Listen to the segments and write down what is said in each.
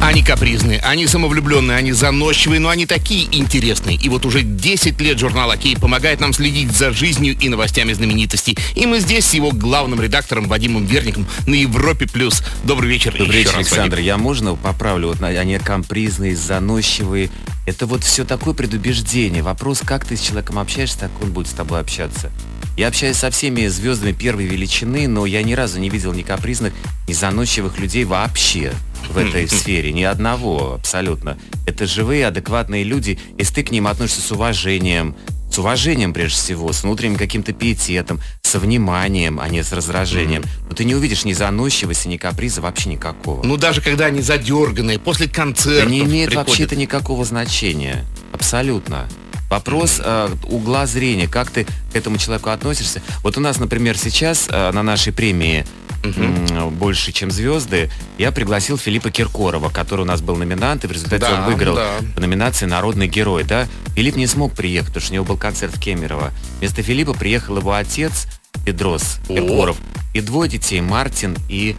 Они капризные, они самовлюбленные, они заносчивые, но они такие интересные. И вот уже 10 лет журнал «Окей» помогает нам следить за жизнью и новостями знаменитостей. И мы здесь с его главным редактором Вадимом Верником на Европе+. плюс. Добрый вечер. Добрый вечер, раз, Александр. Вадим. Я можно поправлю? Вот они капризные, заносчивые. Это вот все такое предубеждение. Вопрос, как ты с человеком общаешься, так он будет с тобой общаться. Я общаюсь со всеми звездами первой величины, но я ни разу не видел ни капризных, ни заносчивых людей вообще в этой сфере. Ни одного абсолютно. Это живые, адекватные люди. Если ты к ним относишься с уважением, с уважением прежде всего, с внутренним каким-то пиететом, со вниманием, а не с раздражением, но ты не увидишь ни заносчивости, ни каприза вообще никакого. Ну, даже когда они задерганные, после концерта. Не имеет вообще это никакого значения. Абсолютно. Вопрос э, угла зрения, как ты к этому человеку относишься. Вот у нас, например, сейчас э, на нашей премии м, «Больше, чем звезды» я пригласил Филиппа Киркорова, который у нас был номинант, и в результате Да, он выиграл да. по номинации «Народный герой». Да? Филипп не смог приехать, потому что у него был концерт в Кемерово. Вместо Филиппа приехал его отец Педрос О. Киркоров и двое детей, Мартин и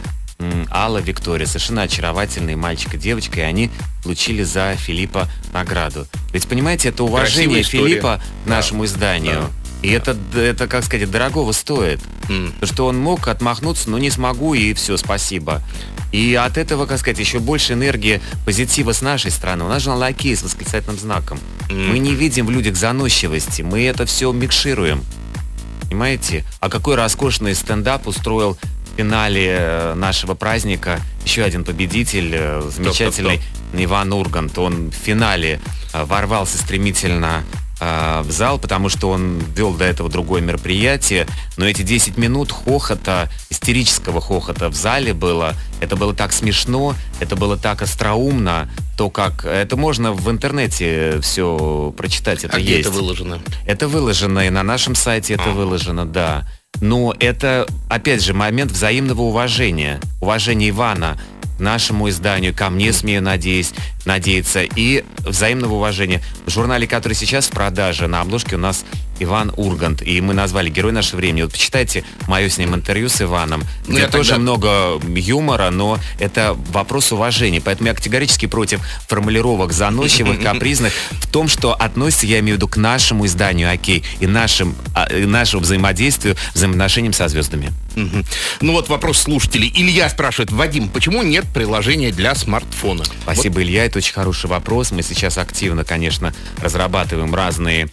Алла Виктория, совершенно очаровательные мальчик и девочка, и они получили за Филиппа награду. Ведь, понимаете, это уважение. Филиппа к нашему изданию. И это, это, как сказать, дорогого стоит. Потому что он мог отмахнуться, но не смогу, и все, спасибо. И от этого, как сказать, еще больше энергии позитива с нашей стороны. У нас журнал «Окей» с восклицательным знаком. Мы не видим в людях заносчивости, мы это все микшируем. Понимаете? А какой роскошный стендап устроил в финале э, нашего праздника еще один победитель, э, замечательный Иван Ургант. Он в финале э, ворвался стремительно в зал, потому что он вел до этого другое мероприятие. Но эти 10 минут хохота, истерического хохота в зале было. Это было так смешно, это было так остроумно, то как... Это можно в интернете все прочитать, это А где есть. это выложено? Это выложено, и на нашем сайте это выложено, да. Но это, опять же, момент взаимного уважения. Уважение Ивана нашему изданию, ко мне, смею надеюсь, надеяться, и взаимного уважения. В журнале, который сейчас в продаже, на обложке у нас Иван Ургант, и мы назвали «Герой нашего времени». Вот почитайте мое с ним интервью с Иваном, Ну, где тоже тогда- много юмора, но это вопрос уважения. Поэтому я категорически против формулировок заносчивых, капризных в том, что относится, я имею в виду, к нашему изданию «Окей» и нашим, а, и нашему взаимодействию, взаимоотношениям со звездами. Ну вот вопрос слушателей. Илья спрашивает, Вадим, почему нет приложения для смартфона? Спасибо, Илья, это очень хороший вопрос. Мы сейчас активно, конечно, разрабатываем разные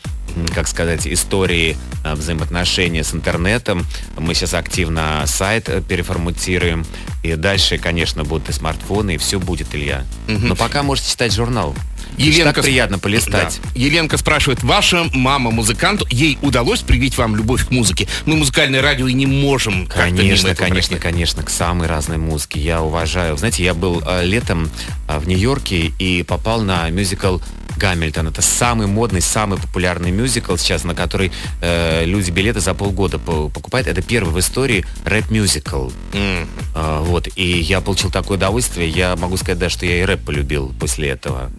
как сказать, истории э, взаимоотношения с интернетом. Мы сейчас активно сайт э, переформатируем. И дальше, конечно, будут и смартфоны, и все будет, Илья. Но пока можете читать журнал. Еленка так приятно полистать. Да. Еленка спрашивает, ваша мама музыкант, ей удалось привить вам любовь к музыке? Мы музыкальное радио и не можем Конечно, конечно, пройти. конечно, к самой разной музыке. Я уважаю. Знаете, я был э, летом э, в Нью-Йорке и попал на мюзикл Гамильтон. Это самый модный, самый популярный мюзикл сейчас, на который э, люди билеты за полгода по- покупают. Это первый в истории рэп-мюзикл. М. А, вот. И я получил такое удовольствие. Я могу сказать, да, что я и рэп полюбил после этого.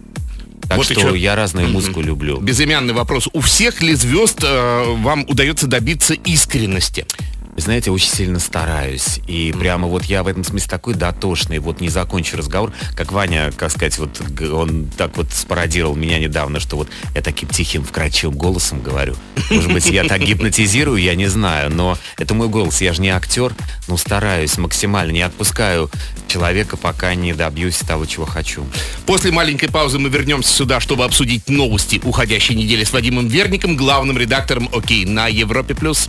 Так Вот что чё. я разную музыку люблю. Безымянный вопрос. У всех ли звезд э, вам удается добиться искренности? Вы знаете, очень сильно стараюсь. И прямо вот я в этом смысле такой дотошный. Вот не закончу разговор, как Ваня, как сказать, вот он так вот спародировал меня недавно, что вот я таким тихим, вкрадчивым голосом говорю. Может быть, я так гипнотизирую, я не знаю, но это мой голос. Я же не актер, но стараюсь максимально. Не отпускаю человека, пока не добьюсь того, чего хочу. После маленькой паузы мы вернемся сюда, чтобы обсудить новости уходящей недели с Вадимом Верником, главным редактором ОКей на Европе+. плюс.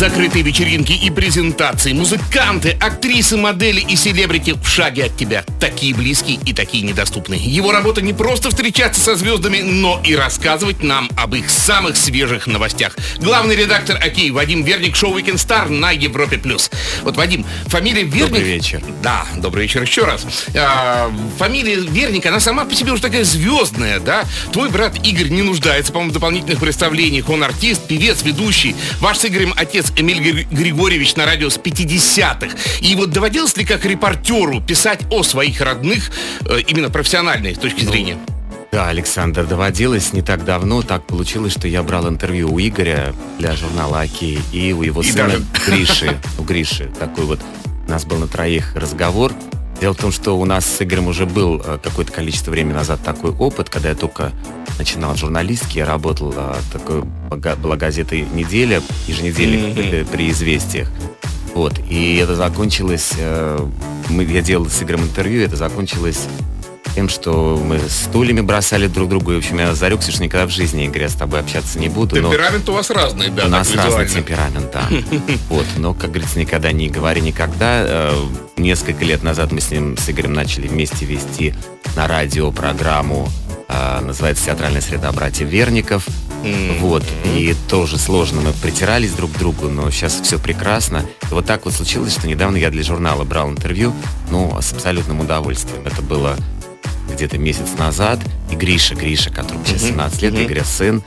Закрытые вечеринки и презентации, музыканты, актрисы, модели и селебрити в шаге от тебя. Такие близкие и такие недоступные. Его работа не просто встречаться со звездами, но и рассказывать нам об их самых свежих новостях. Главный редактор ОКей Вадим Верник, шоу Weekend Star на Европе+. плюс. Вот, Вадим, фамилия Верник... Добрый вечер. Да, добрый вечер еще раз. А, фамилия Верник, она сама по себе уже такая звездная, да? Твой брат Игорь не нуждается, по-моему, в дополнительных представлениях. Он артист, певец, ведущий. Ваш с Игорем отец Эмиль Гри- Григорьевич на радио с 50-х. И вот доводилось ли как репортеру писать о своих родных э, именно профессиональной точки зрения? Да, Александр, доводилось не так давно. Так получилось, что я брал интервью у Игоря для журнала «Окей» и у его И сына даже- Гриши. У Гриши такой вот у нас был на троих разговор. Дело в том, что у нас с Игорем уже был э, какое-то количество времени назад такой опыт, когда я только начинал в журналистике, я работал, э, такой, была газета «Неделя», еженедельник при, при «Известиях». Вот, и это закончилось, э, мы, я делал с Игорем интервью, это закончилось тем, что мы стульями бросали друг другу. И, в общем, я зарекся, что никогда в жизни, Игорь, я с тобой общаться не буду. но- Темперамент у вас разный, да, у нас разный темперамент, да. Вот, но, как говорится, никогда не говори никогда. Э, Несколько лет назад мы с ним, с Игорем, начали вместе вести на радио программу, э, называется «Театральная среда братьев Верников». Вот, и тоже сложно, мы притирались друг к другу, но сейчас все прекрасно. И вот так вот случилось, что недавно я для журнала брал интервью, ну, с абсолютным удовольствием. Это было где-то месяц назад, и Гриша, Гриша, которому сейчас 17 лет, Игоря сын,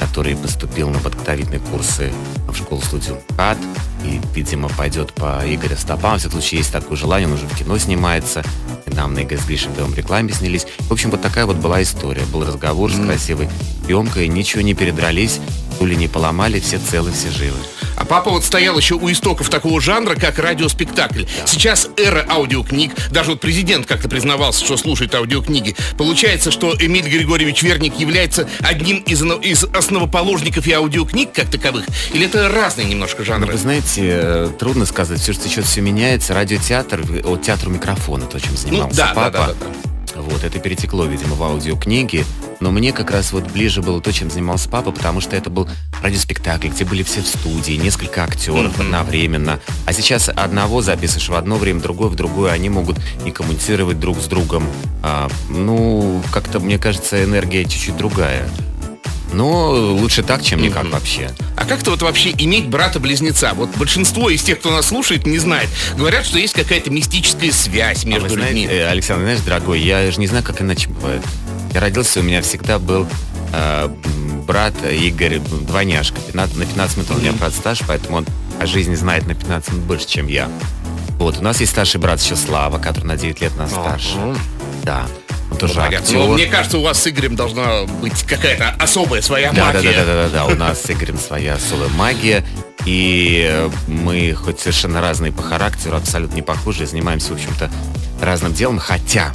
который поступил на подготовительные курсы в школу-студию КАТ, и, видимо, пойдет по Игоря стопам. В всяком случае, есть такое желание, он уже в кино снимается. Недавно Игорь с Гришей в рекламе снялись. В общем, вот такая вот была история. Был разговор с красивой съемкой, ничего не передрались, пули не поломали, все целы, все живы. А папа вот стоял еще у истоков такого жанра, как радиоспектакль. Сейчас эра аудиокниг. Даже вот президент как-то признавался, что слушает аудиокниги. Получается, что Эмиль Григорьевич Верник является одним из, из основоположников и аудиокниг как таковых? Или это разные немножко Ну, жанры? вы знаете, э, трудно сказать, все что все меняется. Радиотеатр, э, от театру микрофона, то, чем Ну, занимался да, да, папа. да, да, да. Вот, это перетекло, видимо, в аудиокниги. Но мне как раз вот ближе было то, чем занимался папа, потому что это был радиоспектакль, где были все в студии, несколько актеров одновременно. А сейчас одного записываешь в одно время, другой в другое, они могут и коммуницировать друг с другом. А, ну, как-то, мне кажется, энергия чуть-чуть другая. Но лучше так, чем никак вообще. А как-то вот вообще иметь брата-близнеца? Вот большинство из тех, кто нас слушает, не знает. Говорят, что есть какая-то мистическая связь А между вы знаете, людьми. э, Александр, знаешь, дорогой, я же не знаю, как иначе бывает. Я родился, у меня всегда был э, брат Игорь, двойняшка. 15 на 15 минут у меня брат старше, поэтому он о жизни знает на 15 минут больше, чем я. Вот, у нас есть старший брат еще Слава, который на 9 лет нас старше. Да, тоже Понятно. актер. Но мне кажется, у вас с Игорем должна быть какая-то особая своя Да, да, магия. да, да, да, да, у нас с Игорем своя особая магия. И мы хоть совершенно разные по характеру, абсолютно не похожи, занимаемся, в общем-то, разным делом, хотя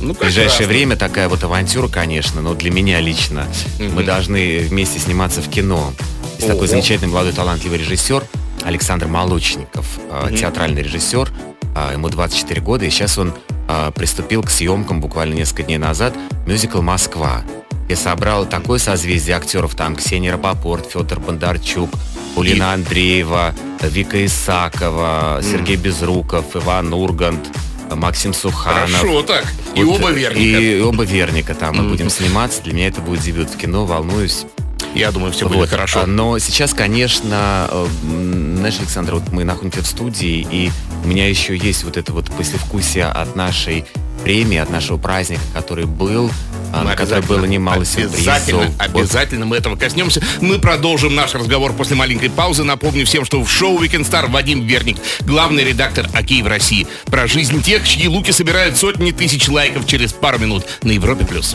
Ну, В ближайшее прекрасно. время такая вот авантюра, конечно, но для меня лично. Мы должны вместе сниматься в кино. Есть такой Ого. замечательный молодой талантливый режиссер Александр Молочников, э, театральный режиссер. А, Ему 24 года, и сейчас он а, приступил к съемкам буквально несколько дней назад мюзикл «Москва». Я собрал такое созвездие актеров, там Ксения Рапопорт, Федор Бондарчук, Улина Андреева, Вика Исакова, Сергей Безруков, Иван Ургант, Максим Суханов. Хорошо так. И Вот, оба верника. И оба верника там мы будем сниматься. Для меня это будет дебют в кино, волнуюсь. Я думаю, все будет Вот. хорошо. А, Но сейчас, конечно, э, знаешь, Александр, вот мы находимся в студии, и у меня еще есть вот это вот послевкусие от нашей премии, от нашего праздника, который был, а, Мы обязательно- было немало обязательно, сюрпризов. Обязательно мы этого коснемся. Мы продолжим наш разговор после маленькой паузы. Напомню всем, что в шоу Weekend Star Вадим Верник, главный редактор «Окей» в России. Про жизнь тех, чьи луки собирают сотни тысяч лайков через пару минут на Европе+. плюс.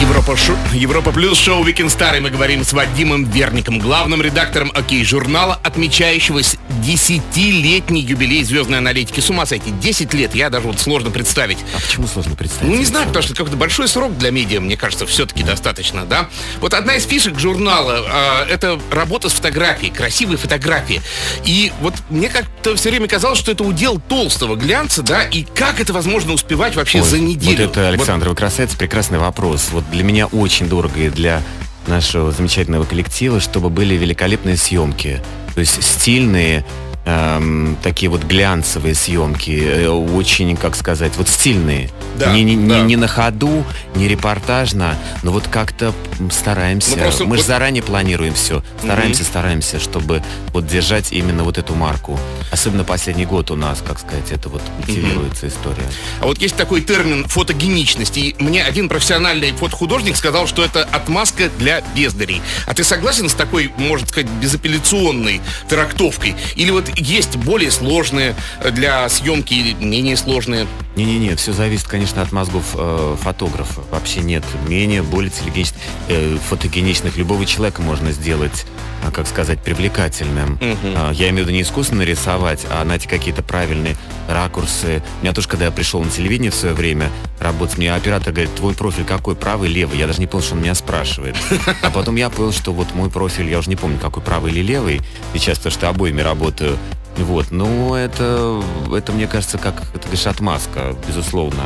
Европа, шу- Европа плюс шоу Weekend Star, и мы говорим с Вадимом Верником, главным редактором «Окей» журнала, отмечающего с- десятилетний юбилей звездной аналитики. С ума сойти, 10 лет, я даже вот сложно представить. А почему сложно представить? Ну, не знаю, потому что какой-то большой срок для медиа, мне кажется, все-таки достаточно, да? Вот одна из фишек журнала а, это работа с фотографией, красивые фотографии. И вот мне как-то все время казалось, что это удел толстого глянца, да? И как это возможно успевать вообще Ой, за неделю? Вот это, Александр, вы красавец, прекрасный вопрос. Вот для меня очень дорого и для нашего замечательного коллектива, чтобы были великолепные съемки. То есть стильные, эм, такие вот глянцевые съемки, э, очень, как сказать, вот стильные. Да, не, не, не- да. не на ходу, не репортажно, но вот как-то стараемся. Ну, просто Мы же заранее планируем все. Стараемся, стараемся, чтобы вот держать именно вот эту марку. Особенно последний год у нас, как сказать, это вот культивируется история. А вот есть такой термин фотогеничность. И мне один профессиональный фотохудожник сказал, что это отмазка для бездарей. А ты согласен с такой, можно сказать, безапелляционной трактовкой? Или вот есть более сложные э, для съемки или менее сложные? Не-не-не, все зависит, конечно, от мозгов э, фотографа. Вообще нет менее, более телегеничных, э, фотогеничных. Любого человека можно сделать, а, как сказать, привлекательным. А, я имею в виду не искусственно рисовать, а найти какие-то правильные ракурсы. У меня тоже, когда я пришел на телевидение в свое время работать, мне оператор говорит, твой профиль какой, правый, левый? Я даже не понял, что он меня спрашивает. А потом я понял, что вот мой профиль, я уже не помню, какой правый или левый, сейчас, потому что обоими работаю. Вот, ну это, это мне кажется, как ты говоришь, отмазка, безусловно.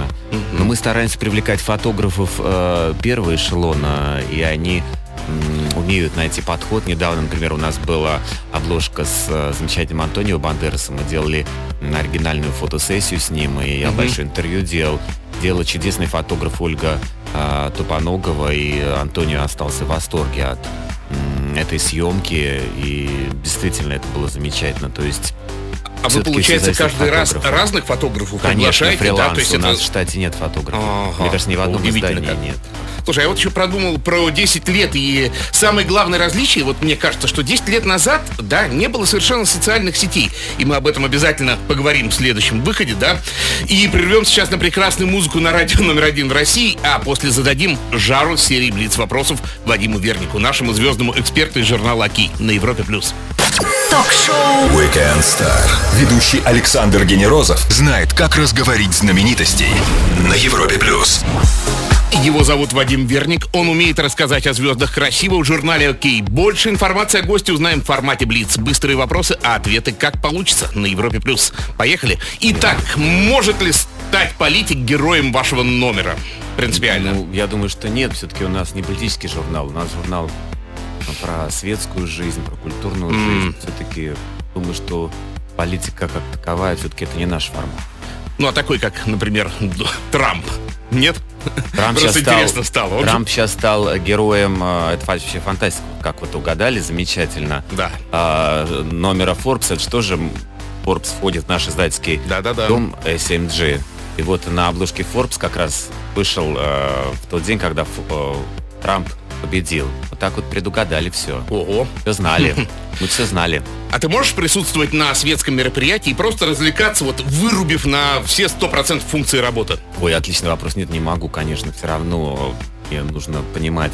Но мы стараемся привлекать фотографов э, первого эшелона, и они м, умеют найти подход. Недавно, например, у нас была обложка с э, замечательным Антонио Бандерасом. Мы делали оригинальную фотосессию с ним, и я большое интервью делал. Делала чудесный фотограф Ольга э, Тупоногова, и Антонио остался в восторге от м, этой съемки, и действительно это было замечательно. То есть А вы, получается, каждый раз разных фотографов Конечно, приглашаете, фриланс. да? То есть у это нас в штате нет фотографов. Ага. Мне кажется, ни в одном издании как. нет. Слушай, я вот еще продумал про 10 лет, и самое главное различие, вот мне кажется, что 10 лет назад, да, не было совершенно социальных сетей, и мы об этом обязательно поговорим в следующем выходе, да, и прервем сейчас на прекрасную музыку на радио номер один в России, а после зададим жару серии Блиц вопросов Вадиму Вернику, нашему звездному эксперту из журнала «Ки» на Европе+. плюс. Ток-шоу Weekend Star. Ведущий Александр Генерозов знает, как разговорить знаменитостей на Европе плюс. Его зовут Вадим Верник. Он умеет рассказать о звездах красиво в журнале «Окей». Больше информации о госте узнаем в формате Блиц. Быстрые вопросы, а ответы как получится на Европе+. плюс. Поехали. Итак, может ли стать политик героем вашего номера? Принципиально. Ну, я думаю, что нет. Все-таки у нас не политический журнал. У нас журнал ну, про светскую жизнь, про культурную жизнь. Все-таки думаю, что политика как таковая, все-таки это не наш формат. Ну, а такой, как, например, Трамп. Нет? Трамп Просто сейчас стал, стало. Трамп сейчас стал героем, э, это вообще фантастика, как вот угадали, замечательно. Да. А, номера Forbes, это что же Forbes входит в наш издательский Да-да-да. дом SMG. И вот на обложке Forbes как раз вышел э, в тот день, когда э, Трамп победил. Вот так вот предугадали все. Ого. Все знали. Мы все знали. А ты можешь присутствовать на светском мероприятии и просто развлекаться, вот вырубив на все 100% функции работы? Ой, отличный вопрос. Нет, не могу, конечно. Все равно мне нужно понимать,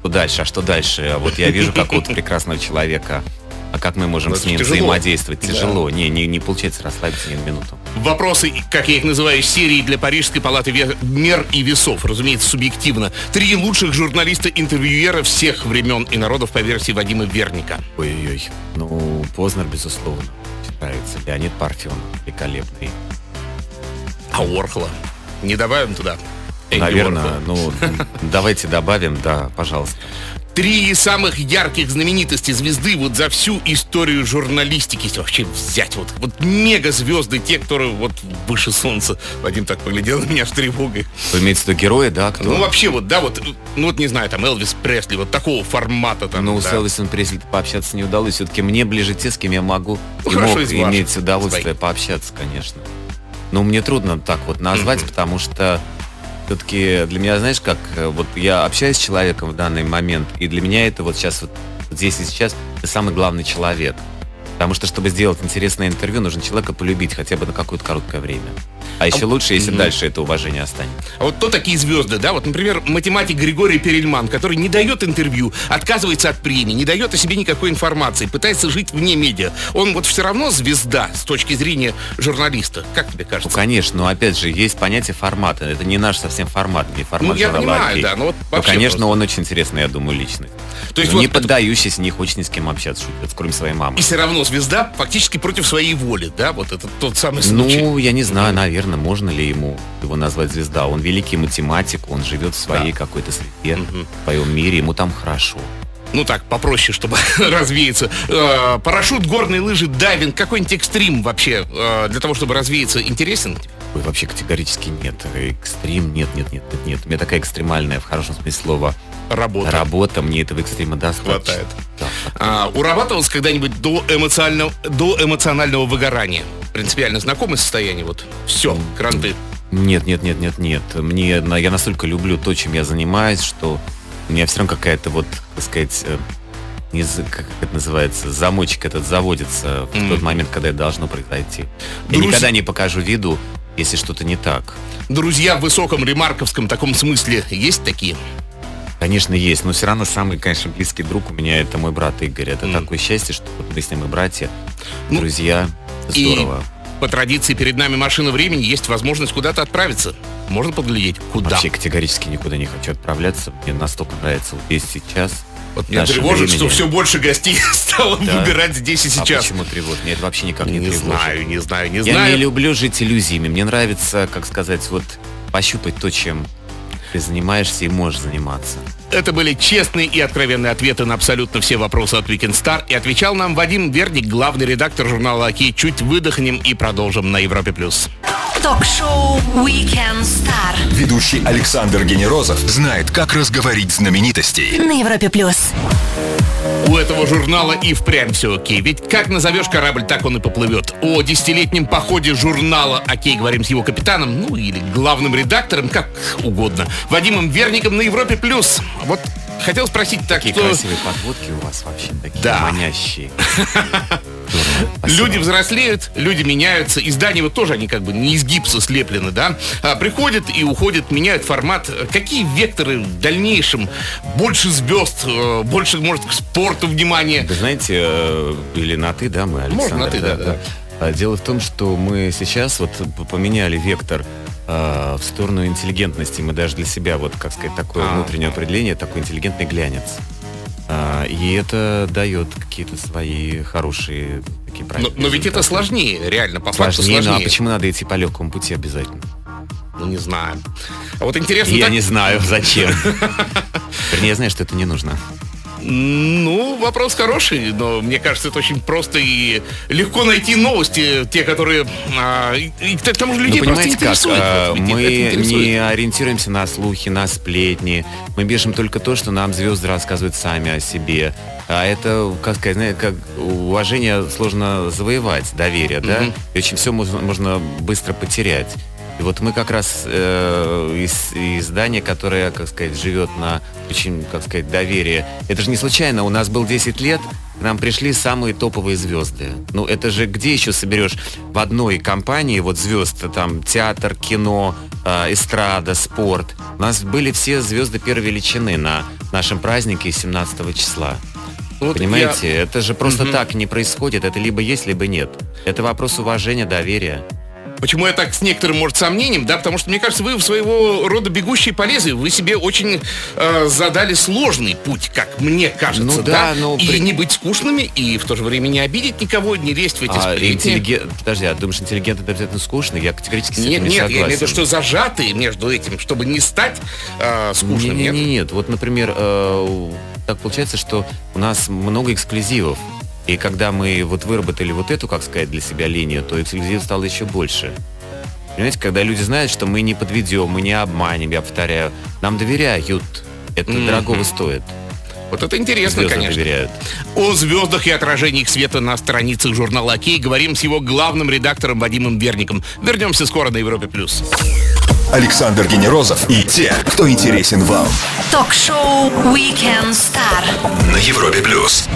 что дальше, а что дальше. Вот я вижу какого-то прекрасного человека. А как мы можем Ну, с это ним тяжело. взаимодействовать? Да. Тяжело. Не, не, не получается расслабиться ни на минуту. Вопросы, как я их называю, серии для Парижской палаты мер и весов, разумеется, субъективно. Три лучших журналиста-интервьюера всех времен и народов по версии Вадима Верника. Ой-ой-ой. Ну, Познер, безусловно. Нравится. Леонид Парфенов. Великолепный. А Уорхола? Не добавим туда? Энди Наверное, Уорхола. ну, давайте добавим, да, пожалуйста. Три самых ярких знаменитости звезды вот за всю историю журналистики, если вообще взять вот, вот мега звезды, те, которые вот выше солнца. Вадим так поглядел на меня с тревогой. Вы имеете в виду герои, да, кто? Ну вообще вот, да, вот, ну вот не знаю, там Элвис Пресли, вот такого формата там. Ну, да. с Элвисом Пресли пообщаться не удалось. Все-таки мне ближе те, с кем я могу Ну, и хорошо, мог иметь удовольствие Своих. пообщаться, конечно. Но мне трудно так вот назвать, потому что все-таки для меня, знаешь, как э, вот я общаюсь с человеком в данный момент, и для меня это вот сейчас вот здесь и сейчас это самый главный человек. Потому что, чтобы сделать интересное интервью, нужно человека полюбить хотя бы на какое-то короткое время. А еще лучше, если дальше это уважение останется. А вот кто такие звезды, да? Вот, например, математик Григорий Перельман, который не дает интервью, отказывается от премии, не дает о себе никакой информации, пытается жить вне медиа. Он вот все равно звезда с точки зрения журналиста. Как тебе Ну, кажется? конечно, но опять же, есть понятие формата. Это не наш совсем формат, не формат Ну, я журнала понимаю, да, но вот Ну, вообще конечно, просто. он очень интересный, я думаю, личность. То есть Ну, не вот это- поддающийся, не хочет ни с кем общаться, кроме своей мамы. И все равно звезда фактически против своей воли, да? Вот это тот самый случай. Ну, я не знаю, наверное, можно ли ему его назвать звезда. Он великий математик, он живет в своей какой-то среде, в своем мире, ему там хорошо. ну так, попроще, чтобы развеяться. Э, парашют, горные лыжи, дайвинг, какой-нибудь экстрим вообще э, для того, чтобы развеяться, интересен? Ой, вообще категорически нет. Экстрим, нет, нет, нет, нет, нет. У меня такая экстремальная, в хорошем смысле слова, Работа. работа. Мне этого экстрима достаточно. Хватает. Да. А, урабатывалось когда-нибудь до эмоционального, до эмоционального выгорания? Принципиально знакомое состояние, вот все, кранты. Нет, нет, нет, нет, нет. Мне, я настолько люблю то, чем я занимаюсь, что у меня все равно какая-то вот, так сказать, э, не з- как это называется, замочек этот заводится в Мгм. тот момент, когда это должно произойти. Я Друзь- никогда не покажу виду, если что-то не так. Друзья в высоком ремарковском таком смысле есть такие? Конечно, есть, но все равно самый, конечно, близкий друг у меня это мой брат Игорь. Это Мгм. такое счастье, что мы с ним и братья, Ну, друзья. И- Здорово. По традиции перед нами машина времени, есть возможность куда-то отправиться. Можно подглядеть, куда. Вообще категорически никуда не хочу отправляться. Мне настолько нравится вот здесь сейчас. Вот меня тревожит, времени. что все больше гостей стало Да. выбирать здесь и А сейчас. почему тревожит? Меня это вообще никак не, не тревожит. знаю, не знаю, не Я знаю. не люблю жить иллюзиями. Мне нравится, как сказать, вот пощупать то, чем ты занимаешься и можешь заниматься. Это были честные и откровенные ответы на абсолютно все вопросы от Weekend Star. И отвечал нам Вадим Верник, главный редактор журнала «Окей». Чуть выдохнем и продолжим на Европе+. плюс. Ток-шоу Weekend Star Ведущий Александр Генерозов знает, как разговорить знаменитостей. на Европе плюс. У этого журнала и впрямь все окей. Ведь как назовешь корабль, так он и поплывет. О десятилетнем походе журнала «Окей» говорим с его капитаном, ну или главным редактором, как угодно, Вадимом Верником на Европе+. плюс. Вот хотел спросить так, Какие что красивые подводки у вас вообще, такие Да. манящие. Спасибо. люди взрослеют, люди меняются, и здания вот тоже они как бы не из гипса слеплены, да? А, приходят и уходят, меняют формат. Какие векторы в дальнейшем? Больше звезд, э, больше, может, к спорту внимания. Вы знаете, э, или на ты, да, мы, Александр? Можно на «ты», да, да. А, Дело в том, что мы сейчас вот поменяли вектор э, в сторону интеллигентности. Мы даже для себя, вот, как сказать, такое А. внутреннее определение, такой интеллигентный глянец. А, И это дает какие-то свои хорошие такие Но, правильные но ведь это сложнее, реально, по факту Сложнее, ну а сложнее. почему надо идти по легкому пути обязательно? Ну, не знаю. А вот интересно, Я так- не знаю, зачем. Вернее, я знаю, что это не нужно. Ну, вопрос хороший, но мне кажется, это очень просто и легко найти новости, те, которые... а, и, к тому же людей ну, просто понимаете как, интересует. э, Ведь мы интересует. не ориентируемся на слухи, на сплетни. Мы бежим только то, что нам звезды рассказывают сами о себе. А это, как сказать, знаете, как уважение сложно завоевать, доверие, да? Мгм. И очень все можно, можно быстро потерять. И вот мы как раз э, из, издание, которое, как сказать, живет на очень, как сказать, доверие. Это же не случайно. У нас был 10 лет, к нам пришли самые топовые звезды. Ну, это же где еще соберешь в одной компании вот звезд, там, театр, кино, э, эстрада, спорт. У нас были все звезды первой величины на нашем празднике 17 числа. Вот Понимаете, это же просто Мгм. так не происходит. Это либо есть, либо нет. Это вопрос уважения, доверия. Почему я так с некоторым, может, сомнением, да, потому что, мне кажется, вы в своего рода бегущие по лезвию, вы себе очень э, задали сложный путь, как мне кажется, Ну да, да, но и при- не быть скучными, и в то же время не обидеть никого, не лезть в эти А сплетни. интеллигент... Подожди, а думаешь, интеллигент это обязательно скучно? Я категорически с Нет, этим не нет, я согласен. имею в виду, что зажатые между этим, чтобы не стать э, скучным, не, нет? не, не, нет. Вот, например, э, так получается, что у нас много эксклюзивов. И когда мы вот выработали вот эту, как сказать, для себя линию, то эксклюзив стало еще больше. Понимаете, когда люди знают, что мы не подведем, мы не обманем, я повторяю, нам доверяют. Это Мгм. дорогого стоит. Вот это интересно, Звезды конечно. доверяют. О звездах и отражениях света на страницах журнала «Окей» говорим с его главным редактором Вадимом Верником. Вернемся скоро на Европе+. плюс. Александр Генерозов и те, кто интересен вам. Ток-шоу Weekend Star. На Европе плюс.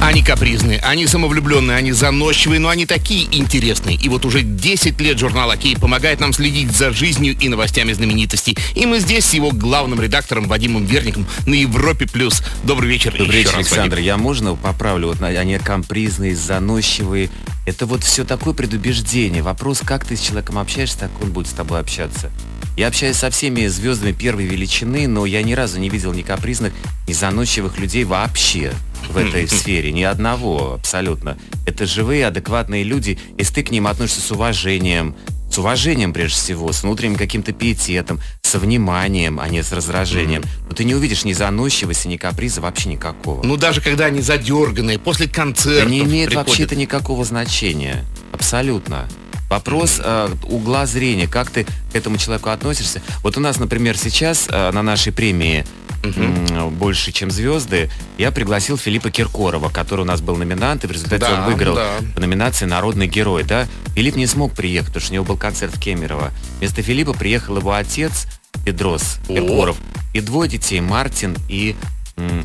Они капризные, они самовлюбленные, они заносчивые, но они такие интересные. И вот уже 10 лет журнал «Окей» помогает нам следить за жизнью и новостями знаменитостей. И мы здесь с его главным редактором Вадимом Верником на Европе+. плюс. Добрый вечер Добрый вечер, Александр. Вадим. Я можно поправлю? Вот они капризные, заносчивые. Это вот все такое предубеждение. Вопрос, как ты с человеком общаешься, так он будет с тобой общаться. Я общаюсь со всеми звездами первой величины, но я ни разу не видел ни капризных, ни заносчивых людей вообще в этой сфере. Ни одного абсолютно. Это живые, адекватные люди. Если ты к ним относишься с уважением, с уважением прежде всего, с внутренним каким-то пиететом, со вниманием, а не с раздражением. Но ты не увидишь ни заносчивости, ни каприза вообще никакого. Ну, даже когда они задерганные, после концерта не имеет вообще-то никакого значения. Абсолютно. Вопрос э, угла зрения, как ты к этому человеку относишься. Вот у нас, например, сейчас э, на нашей премии м, «Больше, чем звезды» я пригласил Филиппа Киркорова, который у нас был номинант, и в результате Да, он выиграл да. по номинации «Народный герой». Да? Филипп не смог приехать, потому что у него был концерт в Кемерово. Вместо Филиппа приехал его отец Педрос О. Киркоров и двое детей, Мартин и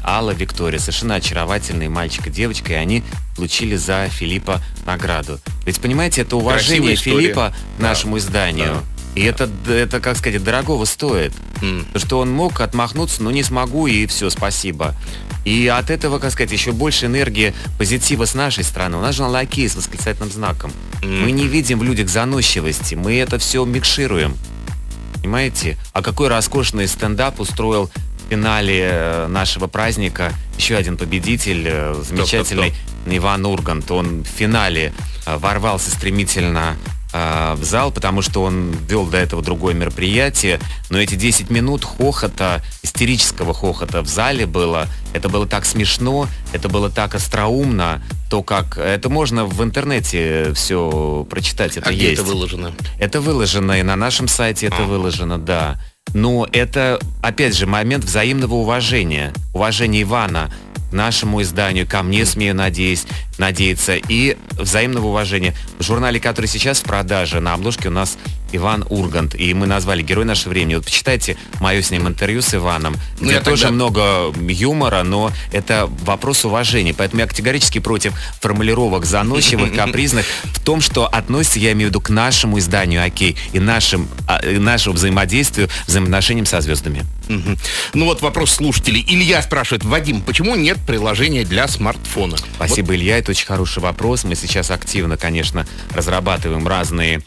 Алла Виктория, совершенно очаровательные мальчик и девочка, и они получили за Филиппа награду. Ведь, понимаете, это уважение. Филиппа нашему изданию. да. И это, это, как сказать, дорогого стоит. Потому что он мог отмахнуться, но не смогу, и все, спасибо. И от этого, как сказать, еще больше энергии позитива с нашей стороны. У нас же лакей с восклицательным знаком. Мы не видим в людях заносчивости, мы это все микшируем. Понимаете? А какой роскошный стендап устроил в финале э, нашего праздника еще один победитель, э, замечательный Иван Ургант. Он в финале э, ворвался стремительно э, в зал, потому что он вел до этого другое мероприятие. Но эти 10 минут хохота, истерического хохота в зале было. Это было так смешно, это было так остроумно, то как... Это можно в интернете все прочитать, это А где есть. это выложено? Это выложено и на нашем сайте это А. выложено, да. Но это, опять же, момент взаимного уважения. Уважение Ивана нашему изданию, ко мне, смею надеюсь, надеяться, и взаимного уважения. В журнале, который сейчас в продаже, на обложке у нас Иван Ургант, и мы назвали «Герой нашего времени». Вот почитайте мое с ним интервью с Иваном, Ну, где тоже тогда- много юмора, но это вопрос уважения. Поэтому я категорически против формулировок заносчивых, капризных в том, что относится, я имею в виду, к нашему изданию «Окей» и, нашим, а, и нашему взаимодействию, взаимоотношениям со звездами. Ну вот вопрос слушателей. Илья спрашивает, Вадим, почему нет приложения для смартфона? Спасибо, Илья. Это очень хороший вопрос. Мы сейчас активно, конечно, разрабатываем разные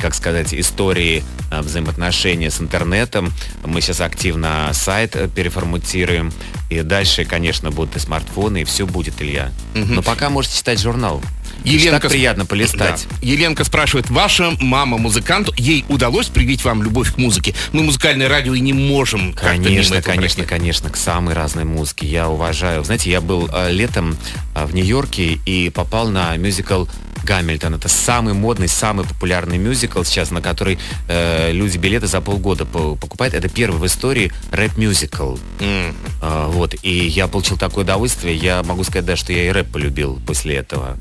как сказать, истории э, взаимоотношения с интернетом. Мы сейчас активно сайт э, переформатируем. И дальше, конечно, будут и смартфоны, и все будет, Илья. Но пока можете читать журнал. Еленка... Так приятно полистать. Да. Еленка спрашивает, ваша мама музыкант, ей удалось привить вам любовь к музыке? Мы музыкальное радио и не можем Конечно, конечно, пройти. конечно, к самой разной музыке. Я уважаю. Знаете, я был э, летом э, в Нью-Йорке и попал на мюзикл Гамильтон. Это самый модный, самый популярный мюзикл сейчас, на который э, люди билеты за полгода по- покупают. Это первый в истории рэп-мюзикл. М. А, вот, и я получил такое удовольствие. Я могу сказать, да, что я и рэп полюбил после этого.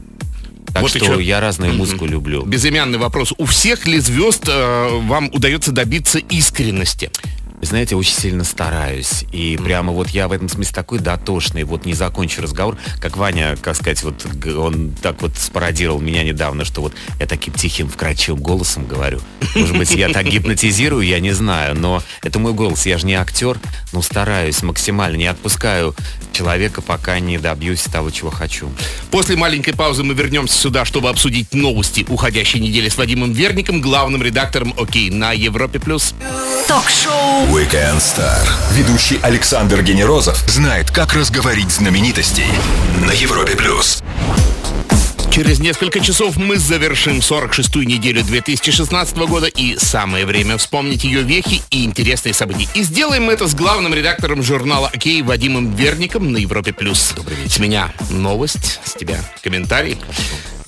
Так Вот что я разную музыку люблю. Безымянный вопрос. У всех ли звезд э, вам удается добиться искренности? Вы знаете, очень сильно стараюсь. И прямо вот я в этом смысле такой дотошный. Вот не закончу разговор, как Ваня, как сказать, вот он так вот спародировал меня недавно, что вот я таким тихим, вкрадчивым голосом говорю. Может быть, я так гипнотизирую, я не знаю, но это мой голос. Я же не актер, но стараюсь максимально. Не отпускаю человека, пока не добьюсь того, чего хочу. После маленькой паузы мы вернемся сюда, чтобы обсудить новости уходящей недели с Вадимом Верником, главным редактором ОКей на Европе+. плюс. Ток-шоу Weekend Star. Ведущий Александр Генерозов знает, как разговорить знаменитостей на Европе плюс. Через несколько часов мы завершим 46-ю неделю 2016 года и самое время вспомнить ее вехи и интересные события. И сделаем мы это с главным редактором журнала «Окей» Вадимом Верником на Европе+. плюс. С меня новость, с тебя комментарий.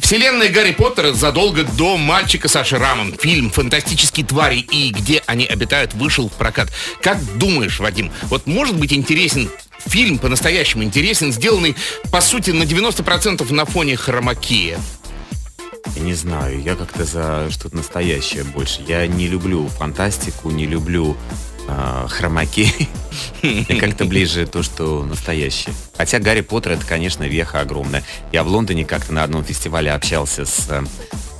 Вселенная Гарри Поттера задолго до «Мальчика со шрамом». Фильм «Фантастические твари» и «Где они обитают» вышел в прокат. Как думаешь, Вадим, вот может быть интересен фильм, по-настоящему интересен, сделанный, по сути, на 90% на фоне хромакея? Я не знаю, я как-то за что-то настоящее больше. Я не люблю фантастику, не люблю э, хромаки. Мне как-то ближе то, что настоящее. Хотя Гарри Поттер это, конечно, веха огромная. Я в Лондоне как-то на одном фестивале общался с э,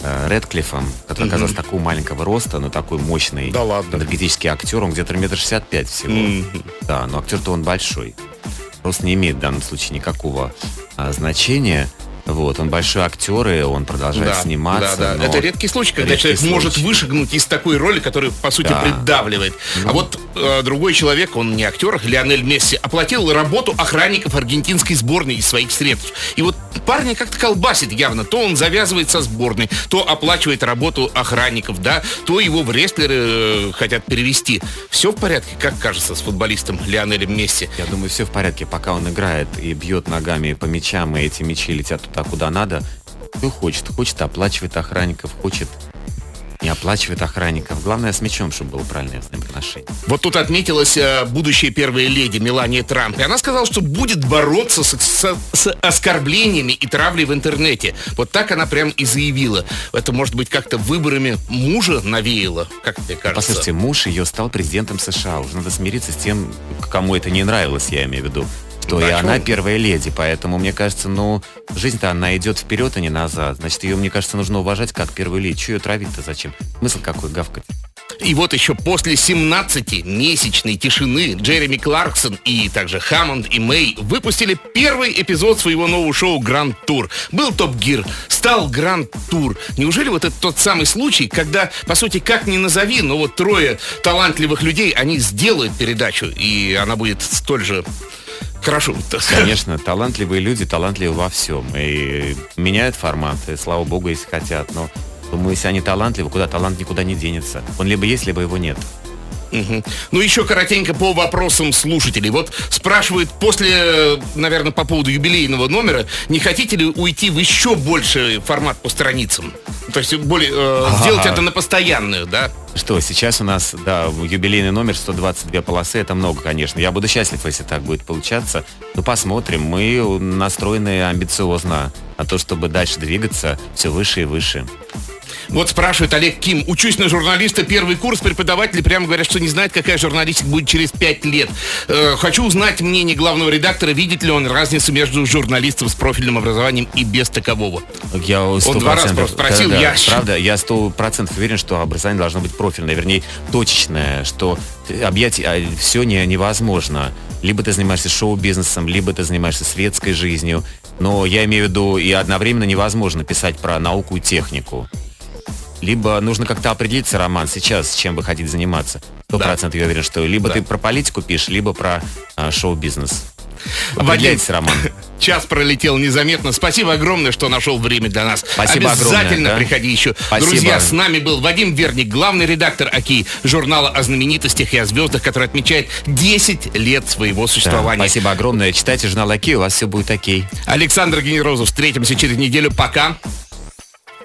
э, Редклиффом, который оказался такого маленького роста, но такой мощный Да ладно. энергетический актер. Он где-то метр шестьдесят пять всего. Да, но актер-то он большой. Просто не имеет в данном случае никакого а, значения. Вот, он большой актер, и он продолжает сниматься. Да, да. Это редкий случай, когда редкий человек может случай. вышагнуть из такой роли, которая, по сути, Да. придавливает. А вот э, другой человек, он не актер, Лионель Месси, оплатил работу охранников аргентинской сборной из своих средств. И вот парня как-то колбасит явно. То он завязывает со сборной, то оплачивает работу охранников, да, то его в рестлеры э, хотят перевести. Все в порядке, как кажется, с футболистом Лионелем Месси? Я думаю, все в порядке, пока он играет и бьет ногами по мячам, и эти мячи летят туда, куда надо. Кто хочет, хочет оплачивает охранников, хочет не оплачивает охранников. Главное, с мячом, чтобы было правильное взаимоотношение. Вот тут отметилась э, будущая первая леди Мелания Трамп. И она сказала, что будет бороться с, с, с оскорблениями и травлей в интернете. Вот так она прям и заявила. Это, может быть, как-то выборами мужа навеяло, как тебе кажется? Послушайте, муж ее стал президентом США. Уже надо смириться с тем, кому это не нравилось, я имею в виду что да, и она первая леди, поэтому, мне кажется, ну, жизнь-то она идет вперед, а не назад. Значит, ее, мне кажется, нужно уважать как первую леди. Че ее травить-то зачем? Смысл какой гавкать? И вот еще после 17-месячной тишины Джереми Кларксон и также Хаммонд и Мэй выпустили первый эпизод своего нового шоу «Гранд Тур». Был Топ Гир, стал Гранд Тур. Неужели вот это тот самый случай, когда, по сути, как ни назови, но вот трое талантливых людей, они сделают передачу, и она будет столь же хорошо. Конечно, талантливые люди талантливы во всем. И меняют форматы, слава богу, если хотят. Но думаю, если они талантливы, куда талант никуда не денется. Он либо есть, либо его нет. Угу. Ну, еще коротенько по вопросам слушателей. Вот спрашивают после, наверное, по поводу юбилейного номера, не хотите ли уйти в еще больший формат по страницам? То есть более, э, сделать это на постоянную, да? Что, сейчас у нас, да, юбилейный номер 122 полосы, это много, конечно. Я буду счастлив, если так будет получаться. Ну, посмотрим. Мы настроены амбициозно на то, чтобы дальше двигаться все выше и выше. Вот спрашивает Олег Ким. Учусь на журналиста, первый курс. Преподаватели прямо говорят, что не знают, какая журналистика будет через пять лет. Э, хочу узнать мнение главного редактора. Видит ли он разницу между журналистом с профильным образованием и без такового? Я он два раза просто спросил. Да, да, я... Правда, я сто процентов уверен, что образование должно быть профильное, вернее, точечное, что объять а, все не, невозможно. Либо ты занимаешься шоу-бизнесом, либо ты занимаешься светской жизнью. Но я имею в виду, и одновременно невозможно писать про науку и технику либо нужно как-то определиться, Роман, сейчас, чем вы хотите заниматься. Сто процентов да. я уверен, что либо да. ты про политику пишешь, либо про а, шоу-бизнес. Определяйтесь, Роман. Час пролетел незаметно. Спасибо огромное, что нашел время для нас. Спасибо Обязательно огромное, да? приходи еще. Спасибо. Друзья, с нами был Вадим Верник, главный редактор ОКИ, журнала о знаменитостях и о звездах, который отмечает 10 лет своего существования. Да, спасибо огромное. Читайте журнал ОКИ, у вас все будет окей. Александр Генерозов. Встретимся через неделю. Пока.